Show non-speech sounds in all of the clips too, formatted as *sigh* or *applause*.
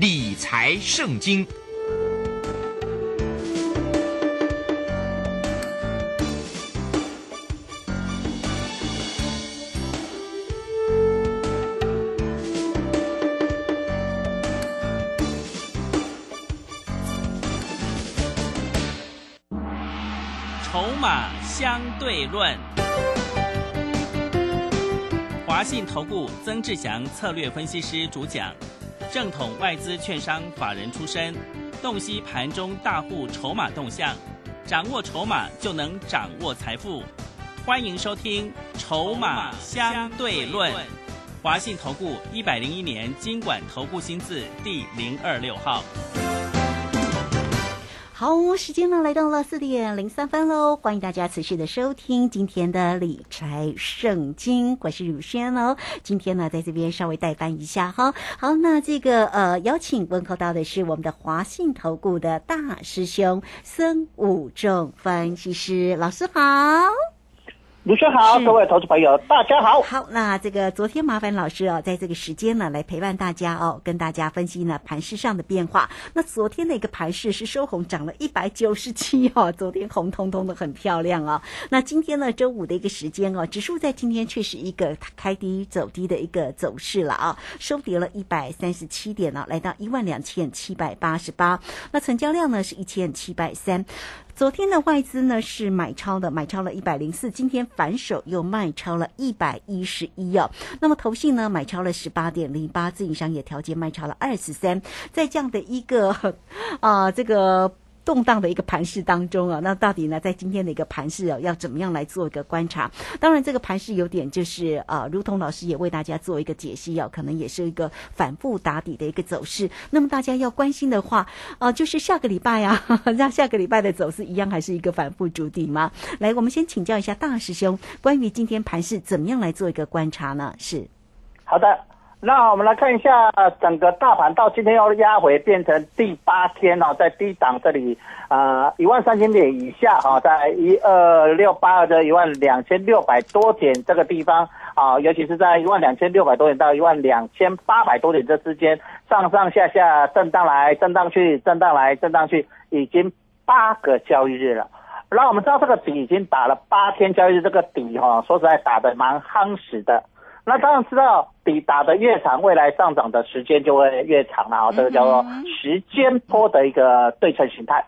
理财圣经。筹码相对论，华信投顾曾志祥策略分析师主讲，正统外资券商法人出身，洞悉盘中大户筹码动向，掌握筹码就能掌握财富。欢迎收听《筹码相对论》，华信投顾一百零一年经管投顾新字第零二六号。好，时间呢来到了四点零三分喽，欢迎大家持续的收听今天的理财圣经，我是乳轩哦。今天呢在这边稍微代班一下哈。好，那这个呃邀请问候到的是我们的华信投顾的大师兄孙武仲分析师老师好。卢生好，各位投资朋友，大家好。好，那这个昨天麻烦老师哦，在这个时间呢，来陪伴大家哦，跟大家分析呢盘市上的变化。那昨天的一个盘市是收红，涨了一百九十七哦，昨天红彤彤的很漂亮哦。那今天呢，周五的一个时间哦，指数在今天却是一个开低走低的一个走势了啊，收跌了一百三十七点呢，来到一万两千七百八十八。那成交量呢是一千七百三。昨天的外资呢是买超的，买超了一百零四，今天反手又卖超了一百一十一哦。那么投信呢买超了十八点零八，自营商也调节卖超了二十三，在这样的一个啊这个。动荡的一个盘势当中啊，那到底呢，在今天的一个盘势哦，要怎么样来做一个观察？当然，这个盘势有点就是啊，如同老师也为大家做一个解析哦，可能也是一个反复打底的一个走势。那么大家要关心的话，啊，就是下个礼拜呀，*laughs* 那下个礼拜的走势一样还是一个反复主底吗？来，我们先请教一下大师兄，关于今天盘势怎么样来做一个观察呢？是好的。那我们来看一下整个大盘到今天要压回，变成第八天哦，在低档这里，啊，一万三千点以下哈，在一二六八二的一万两千六百多点这个地方啊，尤其是在一万两千六百多点到一万两千八百多点这之间，上上下下震荡来震荡去，震荡来震荡去，已经八个交易日了。那我们知道这个底已经打了八天交易日，这个底哈，说实在打的蛮夯实的。那当然知道，底打的越长，未来上涨的时间就会越长了啊！这个叫做时间波的一个对称形态。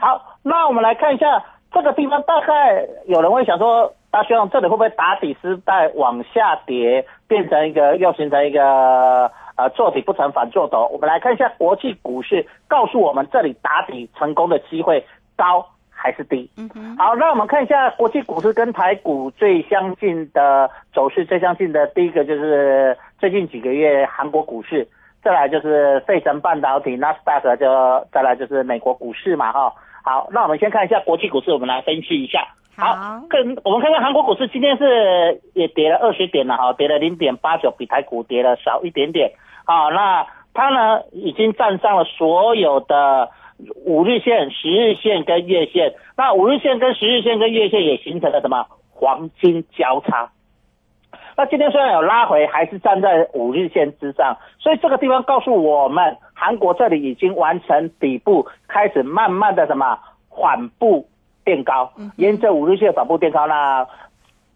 好，那我们来看一下这个地方，大概有人会想说，大兄，这里会不会打底失败往下跌，变成一个又形成一个呃做底不成反做斗？我们来看一下国际股市，告诉我们这里打底成功的机会高。还是低，嗯哼，好，那我们看一下国际股市跟台股最相近的走势，最相近的第一个就是最近几个月韩国股市，再来就是费城半导体，纳斯达克就再来就是美国股市嘛，哈，好，那我们先看一下国际股市，我们来分析一下，好，跟我们看看韩国股市今天是也跌了二十点了，哈，跌了零点八九，比台股跌了少一点点，好，那它呢已经站上了所有的。五日线、十日线跟月线，那五日线跟十日线跟月线也形成了什么黄金交叉？那今天虽然有拉回，还是站在五日线之上，所以这个地方告诉我们，韩国这里已经完成底部，开始慢慢的什么缓步变高，沿着五日线缓步变高，那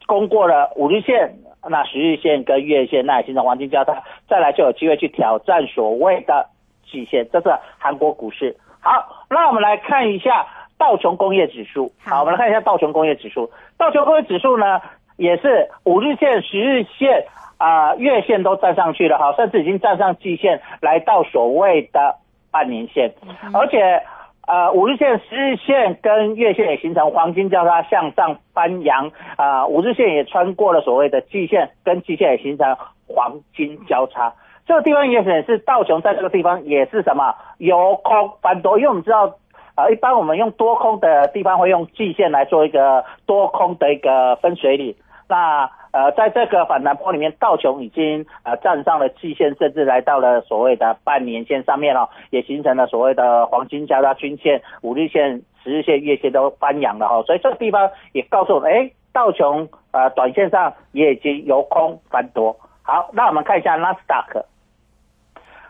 攻过了五日线，那十日线跟月线那也形成黄金交叉，再来就有机会去挑战所谓的极限，这是韩国股市。好，那我们来看一下道琼工业指数。好，我们来看一下道琼工业指数。道琼工业指数呢，也是五日线、十日线啊、月线都站上去了，哈，甚至已经站上季线，来到所谓的半年线。而且，呃，五日线、十日线跟月线也形成黄金交叉向上翻扬啊，五日线也穿过了所谓的季线，跟季线也形成黄金交叉。这个地方也显示道琼在这个地方也是什么由空翻多，因为我们知道，呃，一般我们用多空的地方会用季线来做一个多空的一个分水岭。那呃，在这个反弹波里面，道琼已经呃站上了季线，甚至来到了所谓的半年线上面了，也形成了所谓的黄金交叉均线、五日线、十日线、月线都翻阳了哈。所以这个地方也告诉我们，哎，道琼呃短线上也已经由空翻多。好，那我们看一下纳斯达克。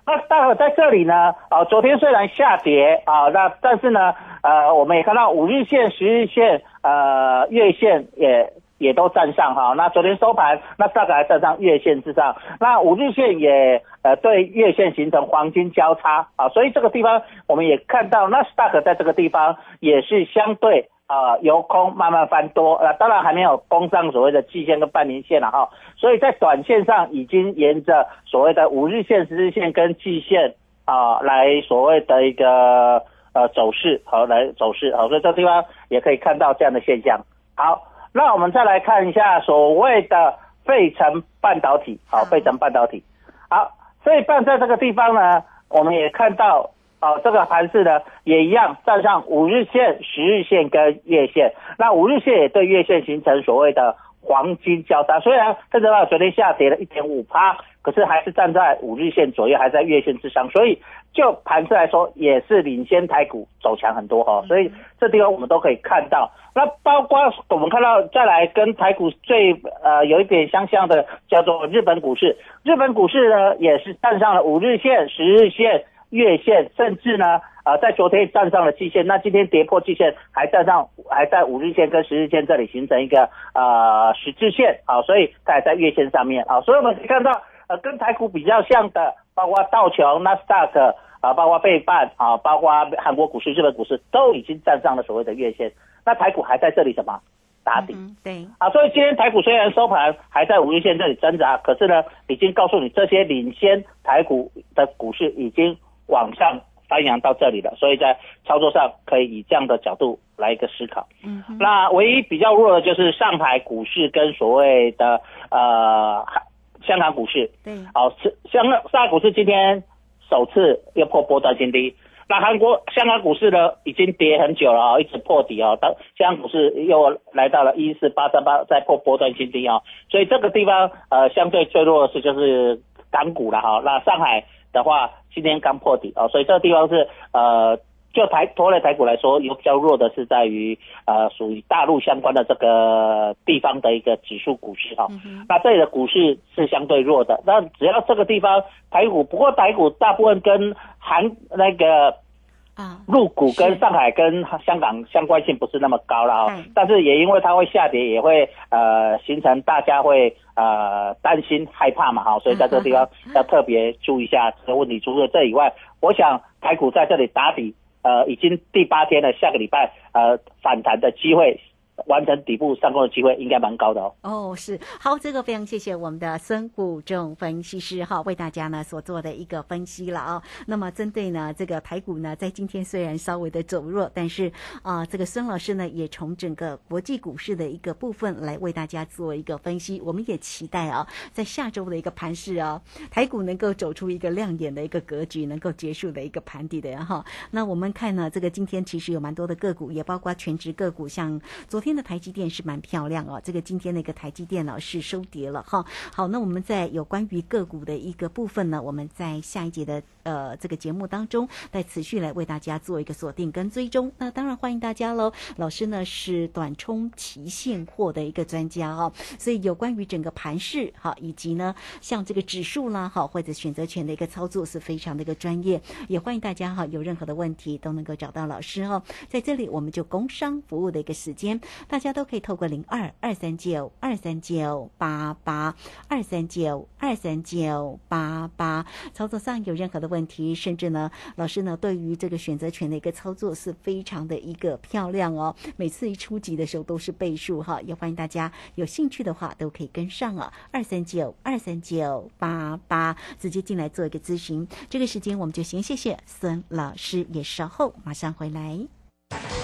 纳斯达克在这里呢，啊，昨天虽然下跌啊，那但是呢，呃，我们也看到五日线、十日线、呃月线也。也都站上哈，那昨天收盘，那大概还站上月线之上，那五日线也呃对月线形成黄金交叉啊，所以这个地方我们也看到，那 stock 在这个地方也是相对啊由空慢慢翻多，呃当然还没有攻上所谓的季线跟半年线了哈，所以在短线上已经沿着所谓的五日线、十日线跟季线啊来所谓的一个呃走势好来走势好，所以这地方也可以看到这样的现象，好。那我们再来看一下所谓的费城半导体，好，费城半导体，好，所以半在这个地方呢，我们也看到，哦，这个盘势呢也一样站上五日线、十日线跟月线，那五日线也对月线形成所谓的黄金交叉，虽然这个昨天下跌了一点五趴，可是还是站在五日线左右，还在月线之上，所以。就盘势来说，也是领先台股走强很多哈，所以这地方我们都可以看到。那包括我们看到再来跟台股最呃有一点相像的，叫做日本股市。日本股市呢也是站上了五日线、十日线、月线，甚至呢呃在昨天站上了季线。那今天跌破季线，还站上还在五日线跟十日线这里形成一个呃十字线啊，所以它还在月线上面啊。所以我们可以看到呃跟台股比较像的。包括道琼、纳斯达克啊，包括贝半啊，包括韩国股市、日本股市都已经站上了所谓的月线，那台股还在这里什么打底？对啊，所以今天台股虽然收盘还在五日线这里挣扎，可是呢，已经告诉你这些领先台股的股市已经往上翻扬到这里的，所以在操作上可以以这样的角度来一个思考。嗯，那唯一比较弱的就是上海股市跟所谓的呃。香港股市，对，好，香港上海股市今天首次又破波段新低。那韩国香港股市呢，已经跌很久了啊，一直破底啊。当香港股市又来到了一四八三八，再破波段新低啊。所以这个地方呃，相对最弱的是就是港股了哈。那上海的话，今天刚破底啊，所以这个地方是呃。就台拖累台股来说，有比较弱的是在于呃属于大陆相关的这个地方的一个指数股市哈，那这里的股市是相对弱的。那只要这个地方台股，不过台股大部分跟韩那个啊入股跟上海跟香港相关性不是那么高了啊，但是也因为它会下跌，也会呃形成大家会呃担心害怕嘛哈，所以在这个地方要特别注意一下这个问题。除了这以外，我想台股在这里打底。呃，已经第八天了，下个礼拜呃反弹的机会。完成底部上攻的机会应该蛮高的哦。哦，是好，这个非常谢谢我们的孙谷仲分析师哈，为大家呢所做的一个分析了啊。那么针对呢这个台股呢，在今天虽然稍微的走弱，但是啊，这个孙老师呢也从整个国际股市的一个部分来为大家做一个分析。我们也期待啊，在下周的一个盘势啊，台股能够走出一个亮眼的一个格局，能够结束的一个盘底的哈。那我们看呢，这个今天其实有蛮多的个股，也包括全职个股，像昨。今天的台积电是蛮漂亮哦，这个今天那个台积电呢是收跌了哈。好，那我们在有关于个股的一个部分呢，我们在下一节的呃这个节目当中再持续来为大家做一个锁定跟追踪。那当然欢迎大家喽，老师呢是短冲期现货的一个专家哦，所以有关于整个盘势哈，以及呢像这个指数啦哈或者选择权的一个操作是非常的一个专业，也欢迎大家哈有任何的问题都能够找到老师哦。在这里我们就工商服务的一个时间。大家都可以透过零二二三九二三九八八二三九二三九八八操作上有任何的问题，甚至呢，老师呢对于这个选择权的一个操作是非常的一个漂亮哦。每次一出级的时候都是倍数哈，也欢迎大家有兴趣的话都可以跟上啊。二三九二三九八八直接进来做一个咨询。这个时间我们就先谢谢孙老师，也稍后马上回来。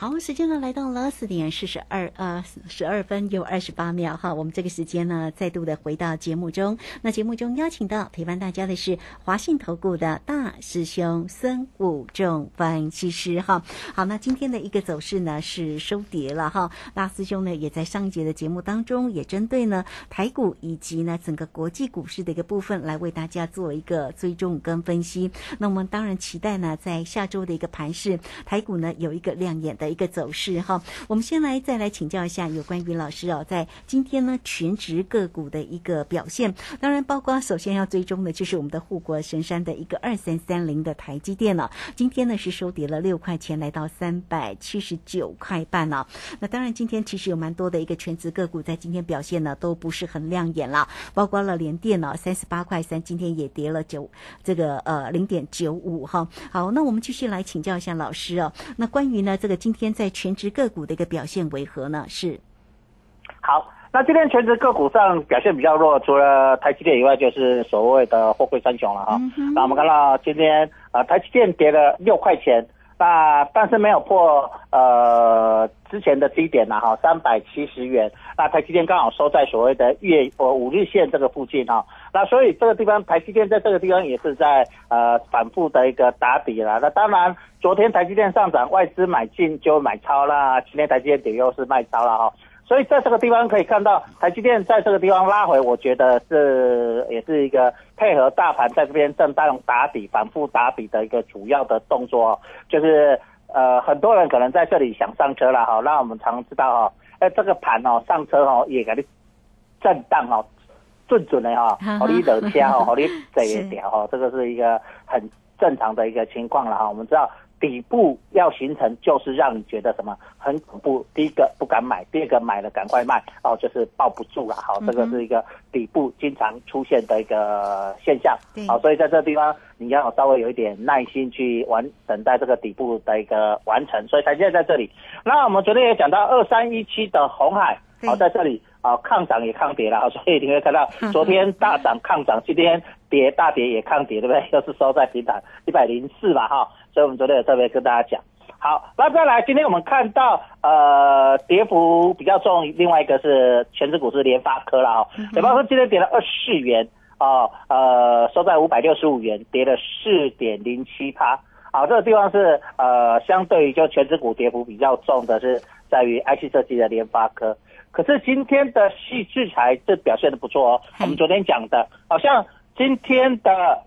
好，时间呢来到了四点四十二呃十二分又二十八秒哈，我们这个时间呢再度的回到节目中。那节目中邀请到陪伴大家的是华信投顾的大师兄孙武仲分析师哈。好，那今天的一个走势呢是收跌了哈。大师兄呢也在上一节的节目当中也针对呢台股以及呢整个国际股市的一个部分来为大家做一个追踪跟分析。那我们当然期待呢在下周的一个盘势，台股呢有一个亮眼的。一个走势哈，我们先来再来请教一下有关于老师哦，在今天呢全职个股的一个表现，当然包括首先要追踪的就是我们的护国神山的一个二三三零的台积电了，今天呢是收跌了六块钱，来到三百七十九块半了。那当然今天其实有蛮多的一个全职个股在今天表现呢都不是很亮眼了，包括了联电脑三十八块三，今天也跌了九这个呃零点九五哈。好，那我们继续来请教一下老师哦，那关于呢这个今天在全职个股的一个表现为何呢？是好，那今天全职个股上表现比较弱，除了台积电以外，就是所谓的货柜三雄了哈。那我们看到今天啊，台积电跌了六块钱，那但是没有破呃之前的低点呐哈，三百七十元。那台积电刚好收在所谓的月呃五日线这个附近哈。那所以这个地方台积电在这个地方也是在呃反复的一个打底了。那当然，昨天台积电上涨，外资买进就买超啦。今天台积电跌又是卖超了哈。所以在这个地方可以看到，台积电在这个地方拉回，我觉得是也是一个配合大盘在这边震荡打底、反复打底的一个主要的动作。就是呃很多人可能在这里想上车了哈。那我们常知道哈，哎这个盘哦上车哦也给你震荡哦。准准的哈，好你得车哦，好你这一条哈，这个是一个很正常的一个情况了哈。我们知道底部要形成，就是让你觉得什么很恐怖。第一个不敢买，第二个买了赶快卖哦，就是抱不住了。好，这个是一个底部经常出现的一个现象。好，所以在这个地方你要稍微有一点耐心去完等待这个底部的一个完成。所以台积电在这里。那我们昨天也讲到二三一七的红海，好在这里。啊，抗涨也抗跌了，所以你会看到昨天大涨抗涨，今天跌大跌也抗跌，对不对？又是收在平台一百零四吧，哈。所以我们昨天也特别跟大家讲。好，那再来，今天我们看到呃跌幅比较重，另外一个是全指股是联发科了，哈。联发科今天跌了二四元，哦呃收在五百六十五元，跌了四点零七趴。好，这个地方是呃相对于就全指股跌幅比较重的是在于 IC 设计的联发科。可是今天的细制裁这表现的不错哦。我们昨天讲的，好像今天的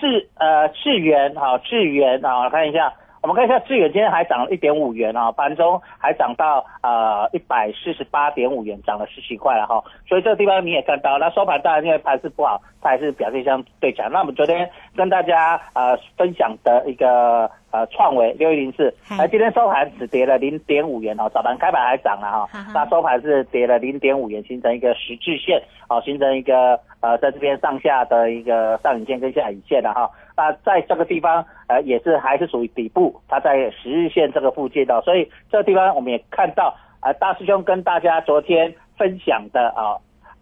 智呃智元哈智元啊，看一下，我们看一下智元今天还涨了一点五元啊，盘中还涨到呃一百四十八点五元，涨了十七块了哈。所以这个地方你也看到，那收盘当然因为盘势不好，它还是表现相对强。那我们昨天跟大家呃分享的一个。呃，创维六一零四，那今天收盘只跌了零点五元哦，早盘开盘还涨了哈，那收盘是跌了零点五元，形成一个十字线，哦，形成一个呃，在这边上下的一个上影线跟下影线的哈，那在这个地方呃也是还是属于底部，它在十日线这个附近的，所以这个地方我们也看到啊，大师兄跟大家昨天分享的啊。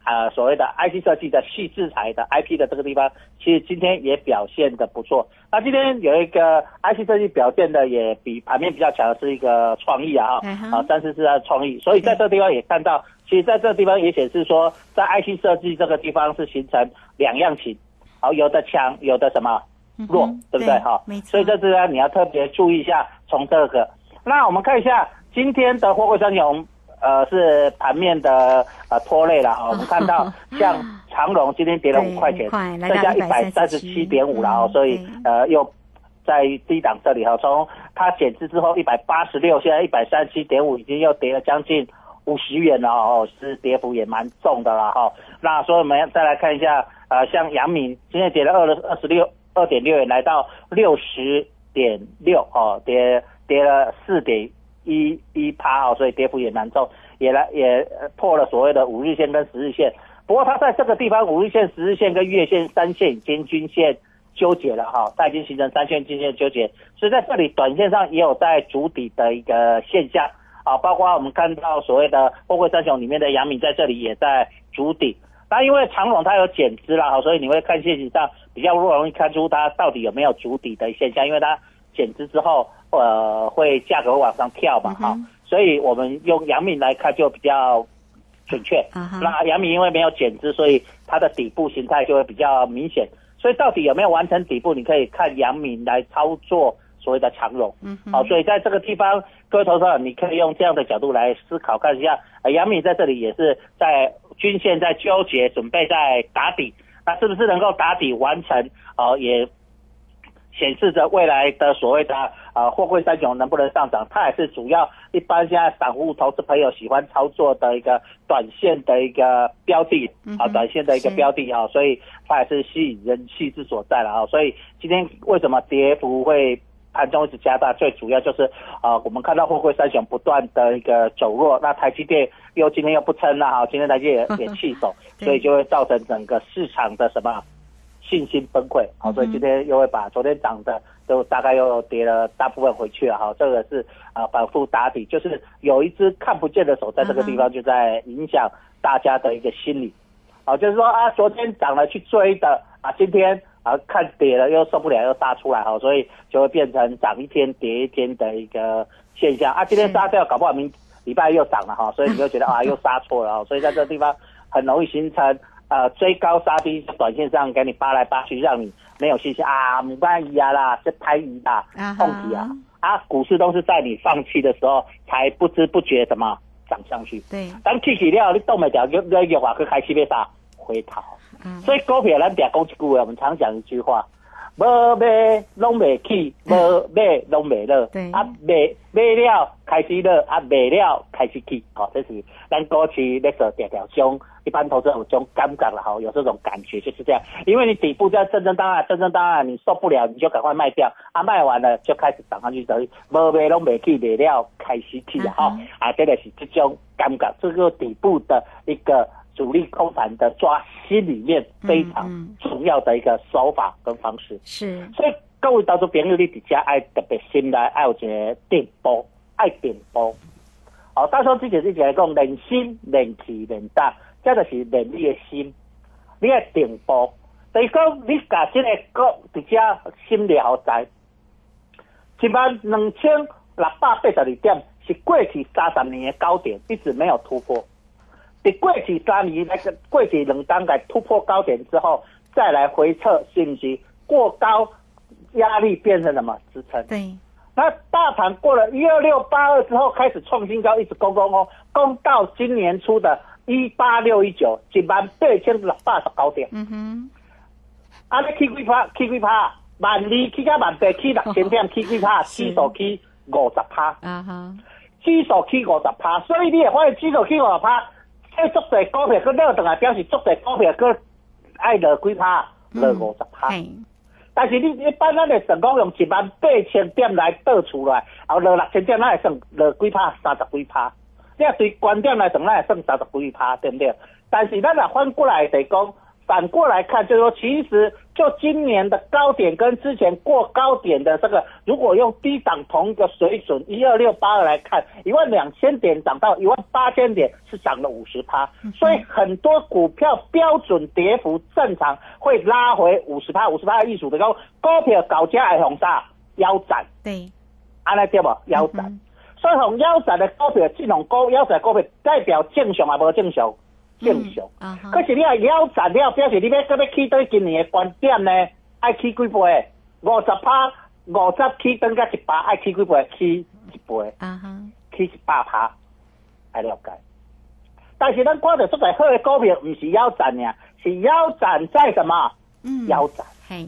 呃，所谓的 IC 设计的细制裁的 IP 的这个地方，其实今天也表现的不错。那今天有一个 IC 设计表现的也比盘面比较强的是一个创意啊，啊，三四四的创意。所以在这个地方也看到，其实在这个地方也显示说，在 IC 设计这个地方是形成两样情，好，有的强，有的什么弱，对不对？哈，所以这次呢，你要特别注意一下，从这个。那我们看一下今天的货柜三雄。呃，是盘面的呃拖累了哈。我们看到像长荣今天跌了五块钱，剩下一百三十七点五了哦。所以呃又在低档这里哈，从它减资之后一百八十六，现在一百三十七点五，已经又跌了将近五十元了哦，是跌幅也蛮重的了哈。那所以我们再来看一下，呃，像杨明今天跌了二二十六二点六元，来到六十点六哦，跌跌了四点一一趴哦，所以跌幅也蛮重，也来也破了所谓的五日线跟十日线。不过它在这个地方，五日线、十日线跟月线、三线已经均线纠结了哈，它已经形成三线均线纠结，所以在这里短线上也有在筑底的一个现象。啊，包括我们看到所谓的货柜三雄里面的杨敏在这里也在筑底，那因为长隆它有减资了哈，所以你会看现形上比较不容易看出它到底有没有筑底的现象，因为它减资之后，呃，会价格往上跳嘛哈，所以我们用阳明来看就比较准确。那阳明因为没有减资，所以它的底部形态就会比较明显，所以到底有没有完成底部，你可以看阳明来操作。所谓的长融，嗯，好，所以在这个地方，各位投资者，你可以用这样的角度来思考，看一下，呃，杨米在这里也是在均线在纠结，准备在打底，那是不是能够打底完成？呃，也显示着未来的所谓的呃货柜三雄能不能上涨？它也是主要一般现在散户投资朋友喜欢操作的一个短线的一个标的啊，短线的一个标的啊，所以它也是吸引人气之所在了啊。所以今天为什么跌幅会？盘中一直加大，最主要就是啊，我们看到货柜三雄不断的一个走弱，那台积电又今天又不撑了哈，今天台积电也 *laughs* 弃守，所以就会造成整个市场的什么信心崩溃，好，所以今天又会把昨天涨的都大概又跌了大部分回去了哈，这个是啊反复打底，就是有一只看不见的手在这个地方就在影响大家的一个心理，好，就是说啊，昨天涨了去追的啊，今天。啊，看跌了又受不了又杀出来哈，所以就会变成涨一天跌一天的一个现象啊。今天杀掉，搞不好明礼拜又涨了哈，所以你就觉得 *laughs* 啊又杀错了，所以在这个地方很容易形成呃追高杀低，短线上给你扒来扒去，让你没有信心啊，没关系啊啦，是拍鱼啦，放题啊。啊，股市都是在你放弃的时候才不知不觉什么涨上去，对，当起起了你动没掉，又又又话去开始要杀回头。所以股票咱别讲一句话，我们常讲一句话：无买拢未起，*laughs* 无买拢未落。啊，买买了开始落，啊，卖了开始起。好，这是咱过去那时条条中，一般投资有种感觉了哈，有这种感觉就是这样。因为你底部在正正当当，正正当当，你受不了，你就赶快卖掉。啊，卖完了就开始涨上去，等于无卖拢未起，卖了开始起啊！哈，啊，这个是这种感觉，这个底部的一个。主力空盘的抓心里面非常重要的一个手法跟方式，是。所以各位投资朋友，你底下爱特别心来爱有一个电波，爱电波。哦，到时候之前之前讲人心、人气、人胆，这就是人你的心，你的电波。等于讲你把这个个底下心了在，一万两千六百八十二点是过去三十年的高点，一直没有突破。你过去三年那个过去两单个突破高点之后，再来回测信息过高，压力变成什么支撑？对。那大盘过了一二六八二之后，开始创新高，一直攻攻攻，攻到今年初的一八六一九，一万八千六百十高点。嗯哼。啊，你起几趴？起几趴？万二起加万八起六千点，起几趴？指数起五十趴。啊哈。指数起五十趴，所以你也发现指数起五十趴。这，足侪股票，佮了等来表示足侪股票，佮爱落几趴，落五十趴。但是你一般咱的成功用一万八千点来倒出来，后落六千点，咱会算落几趴，三十几趴。你啊对观点来讲，咱会算三十几趴，对不对？但是咱若反过来得讲。反过来看，就是说，其实就今年的高点跟之前过高点的这个，如果用低档同一个水准一二六八二来看，一万两千点涨到一万八千点是涨了五十趴，所以很多股票标准跌幅正常会拉回五十趴，五十趴的艺术的高股票高价还红啥腰斩，对，安尼对不？腰斩，所以红腰斩的股票这种高腰斩股票代表正常还无正常？正常，可是你啊腰斩了，表示你要搁要起对今年的观点呢？爱起几倍？五十趴，五十起登加一百，爱起几倍？起一倍，啊哈，起一百趴，爱了解。但是咱看到这个好的股票，唔是腰斩呀，是腰斩在什么？嗯，腰斩。嘿，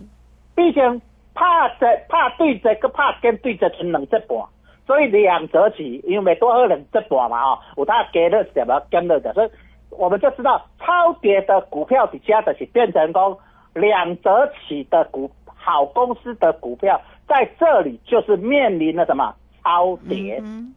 毕竟拍这拍对这个拍跟对这成两折半，所以两折起，因为多喝两折半嘛哈，有他给了什么跟了的，所以我们就知道超跌的股票底下的是变成功两折起的股好公司的股票，在这里就是面临了什么超跌，嗯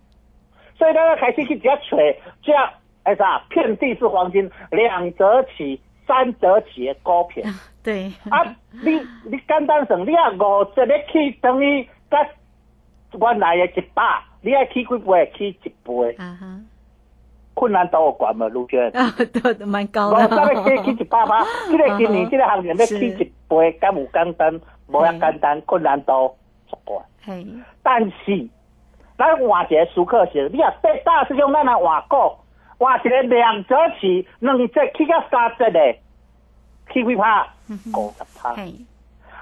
所以大家开始去比较吹，这样哎啥，遍地是黄金，两折起、三折起的股票。对，啊，你你简单算，你啊五十个起等于甲原来的一百，你爱去几倍？去一倍，啊哈，困难度有悬无？卢娟，啊，都蛮高五十的，个起起一百八，*laughs* 这个今年这个行情要是起一倍，敢有简单？无遐简单，困难度足悬。嘿，但是，咱换一个思考是，你啊，对大师兄咱来换股，换一个两折起，两折起到三折的，起几趴？五十趴。嘿，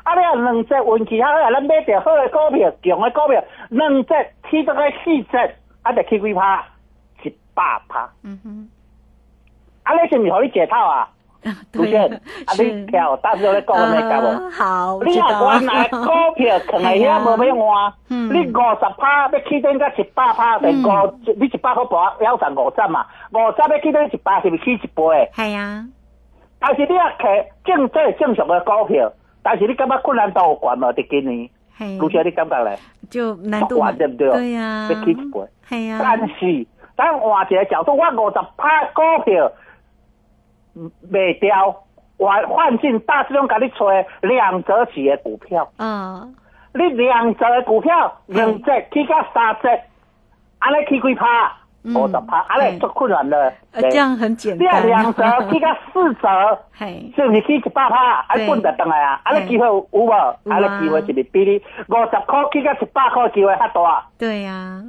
啊，你啊两折运气较好，咱买着好的股票、强的股票，两折起到个四折，啊，就起几趴？一百趴。嗯哼，啊，你是毋是互你解套啊？啊卢对轩，啊，你跳大师兄咧讲的咩解无？啊好，我你知道啊原来股票可能遐无要换，嗯你五十趴要起登到一百趴，就五，你一百块博要赚五十嘛，五十要起登一百，是毋是起一倍？系呀，但是你啊摕正这正常嘅股票，但是你感觉困难度有悬无？伫今年，嘿，卢姐你感觉咧？就难度对不对？对呀，要起一倍。系呀，但是咱换一个角度，我五十趴股票卖掉，换换进大师兄甲你找两折起的股票。嗯，你两折的股票，两折起到三折，安尼起几趴？嗯五十趴，安尼嗯足困难了。呃这样很简单，两折起到四折，*laughs* 嘿，是毋是起一百趴？啊，对滚就转来啊！安尼机会有无？安尼机会是毋是比你五十块起到一百块机会较大？对呀，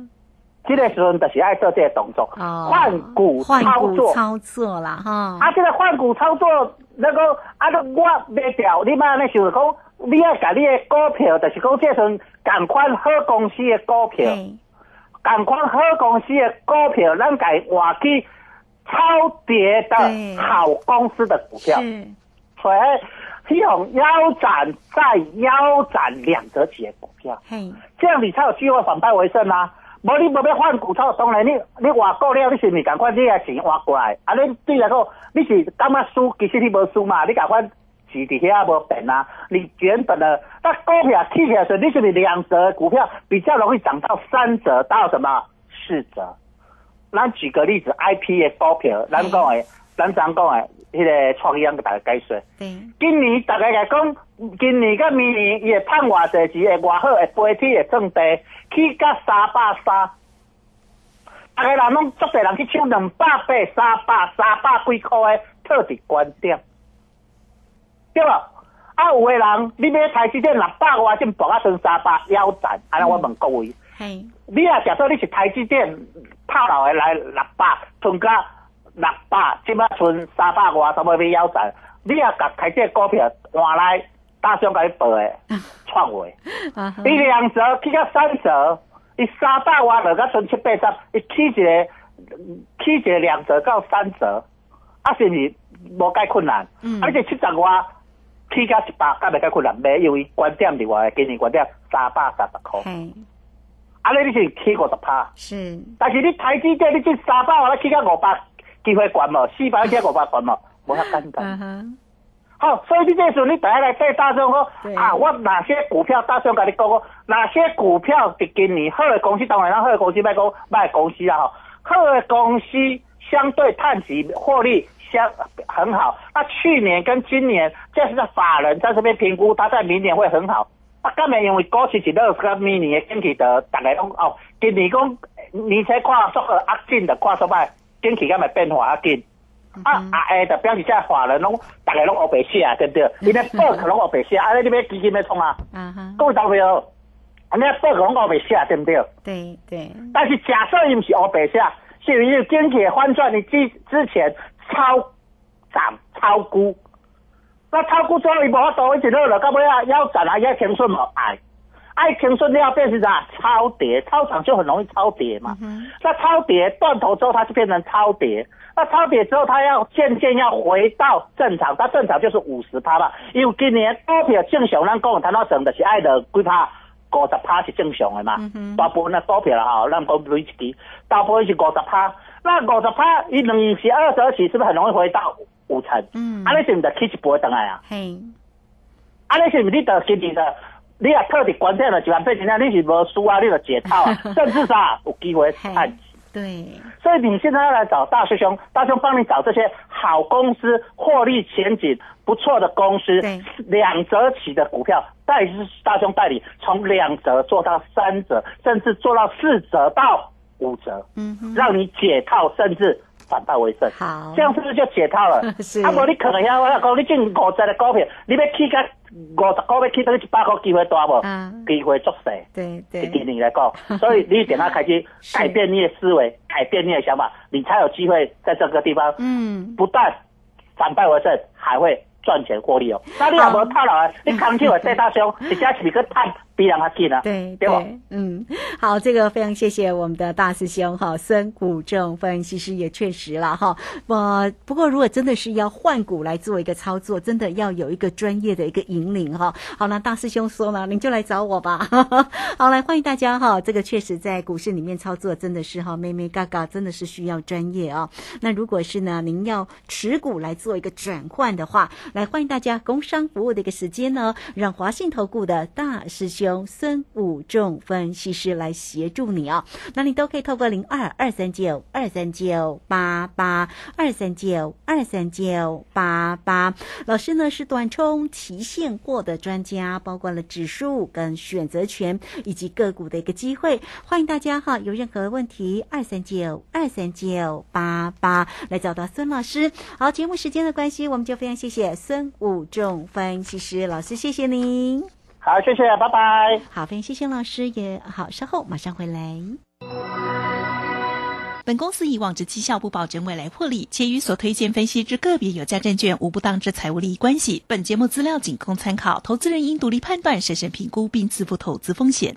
这个时阵就是爱做这个动作，哦，换股换股操作。操作啦，哈，啊，这个换股操作，那个啊，我卖掉，你莫安尼想着讲，你要甲你的股票，就是讲这阵共款好公司的股票，嘿，共款好公司的股票，咱甲伊换去超跌的好公司的股票，是，所以这种腰斩再腰斩两折起的股票，嘿，这样你才有机会反败为胜啊！无你无要换股票，当然你你换股了，你是毋是赶快你也钱换过来？啊，你对来讲，你是感觉输，其实你无输嘛，你赶快钱伫遐无变啊。你原本的那股票起起来时，你是不是两折股票比较容易涨到三折到什么四折？咱举个例子，I P 的股票，咱讲诶，咱常讲诶，迄个创意，给大家解说。对，今年大家来讲，今年甲明年伊会趁偌济钱，会偌好，会飞天，会挣地，起甲三百三。大家人拢足侪人去抢两百八、三百、三百几块诶特伫关店，对无？啊，有诶人你买台积电六百外，先博啊剩三百腰斩，安尼我问各位，嘿，你啊，假设你是台积电套牢诶来六百，剩到六百，即摆剩三百外，差不多要腰斩。你若，甲台积电股票换来大上甲你报诶 *laughs* 创维，啊哈，伊两折起到三折，伊三百外落甲剩七八十，伊起一个起一个两折到三折，啊是毋是无介困难？嗯而且七十外起到一百，敢袂介困难？袂，因为观点另外，今年观点三百三十箍。嘿，啊，你你是起五十趴，是，但是你台积电你这三百万，你起到五百，机会悬无？四百起到五百悬无？无遐简啊单。哈，好，所以你这时候你第一来对大众说对啊，我哪些股票大众跟你讲过，哪些股票伫今年好的公司，当然啦好的公司卖讲卖公司啊，吼，好的公司相对探息获利相很好。那去年跟今年，这是法人在这边评估，他在明年会很好。啊，今年因为股市一落，甲明年的经济的，大家拢哦，今年讲年初看速个压进的，看速摆景气敢咪变化较紧。啊啊诶，就表示这法人拢大家拢黑白写，对不对？因为报可拢黑白写，啊，你要基金要冲啊，啊哈，各位投票，啊，你报可拢黑白写，对不对？对对，但是假设伊毋是黑白写，是因为经济的翻转，你之之前超涨超估，那超估之后伊无法度一直落落到尾啊，腰斩啊，要停顺无爱，爱情顺了变成啥？超跌，超涨就很容易超跌嘛。嗯那超跌断头之后，它就变成超跌。那超跌之后，它要渐渐要回到正常，它正常就是五十趴吧。因为今年股票正常咱讲谈到整的是爱的几趴，五十趴是正常的嘛。大部分的股票啦吼，咱讲每一支，大部分是五十趴。那五十趴，伊两是二十二期，是不是很容易回到五成？嗯安尼是毋是起一波等来啊？嘿，安尼是毋是你得今年的？你啊特地关键了一万八千啊，你是无输啊，你就解套啊，*laughs* 甚至啥有机会嘿看。对，所以你现在要来找大师兄，大师兄帮你找这些好公司、获利前景不错的公司对，两折起的股票，代是大师兄代理从两折做到三折，甚至做到四折到五折，嗯，让你解套，甚至反败为胜。好，这样是不是就解套了？是 *laughs* 啊，无你可能要我讲，你进五十的股票，你要起个五十个，要起到一百个，机会大无？嗯机会足细。对对对，你来讲，*laughs* 所以你一点要开始改变你的思维，改变你的想法，你才有机会在这个地方嗯，不但反败为胜，还会赚钱获利哦。那你有没有套牢啊，你扛起我这大凶，*laughs* 直接是不是去探比人较紧啊？对对吧？嗯，好，这个非常谢谢我们的大师兄哈，孙谷正分析师也确实了哈。呃，不过如果真的是要换股来做一个操作，真的要有一个专业的一个引领哈。好，那大师兄说呢，您就来找我吧。*laughs* 好，来欢迎大家哈。这个确实在股市里面操作真的是哈，妹妹嘎嘎真的是需要专业啊。那如果是呢，您要持股来做一个转换的话，来欢迎大家工商服务的一个时间呢，让华信投顾的大师兄孙武仲分析师来协助你哦。那你都可以透过零二二三九二三九八八二三九二三九八八，老师呢是短冲期现货的专家，包括了指数跟选择权以及个股的一个机会，欢迎大家哈，有任何问题二三九二三九八八来找到孙老师。好，节目时间的关系，我们就非常谢谢孙武仲分析师老师，谢谢您。好，谢谢，拜拜。好，非常谢谢老师，也好，稍后马上回来。本公司以往之绩效不保证未来获利，且与所推荐分析之个别有价证券无不当之财务利益关系。本节目资料仅供参考，投资人应独立判断、审慎评估并自负投资风险。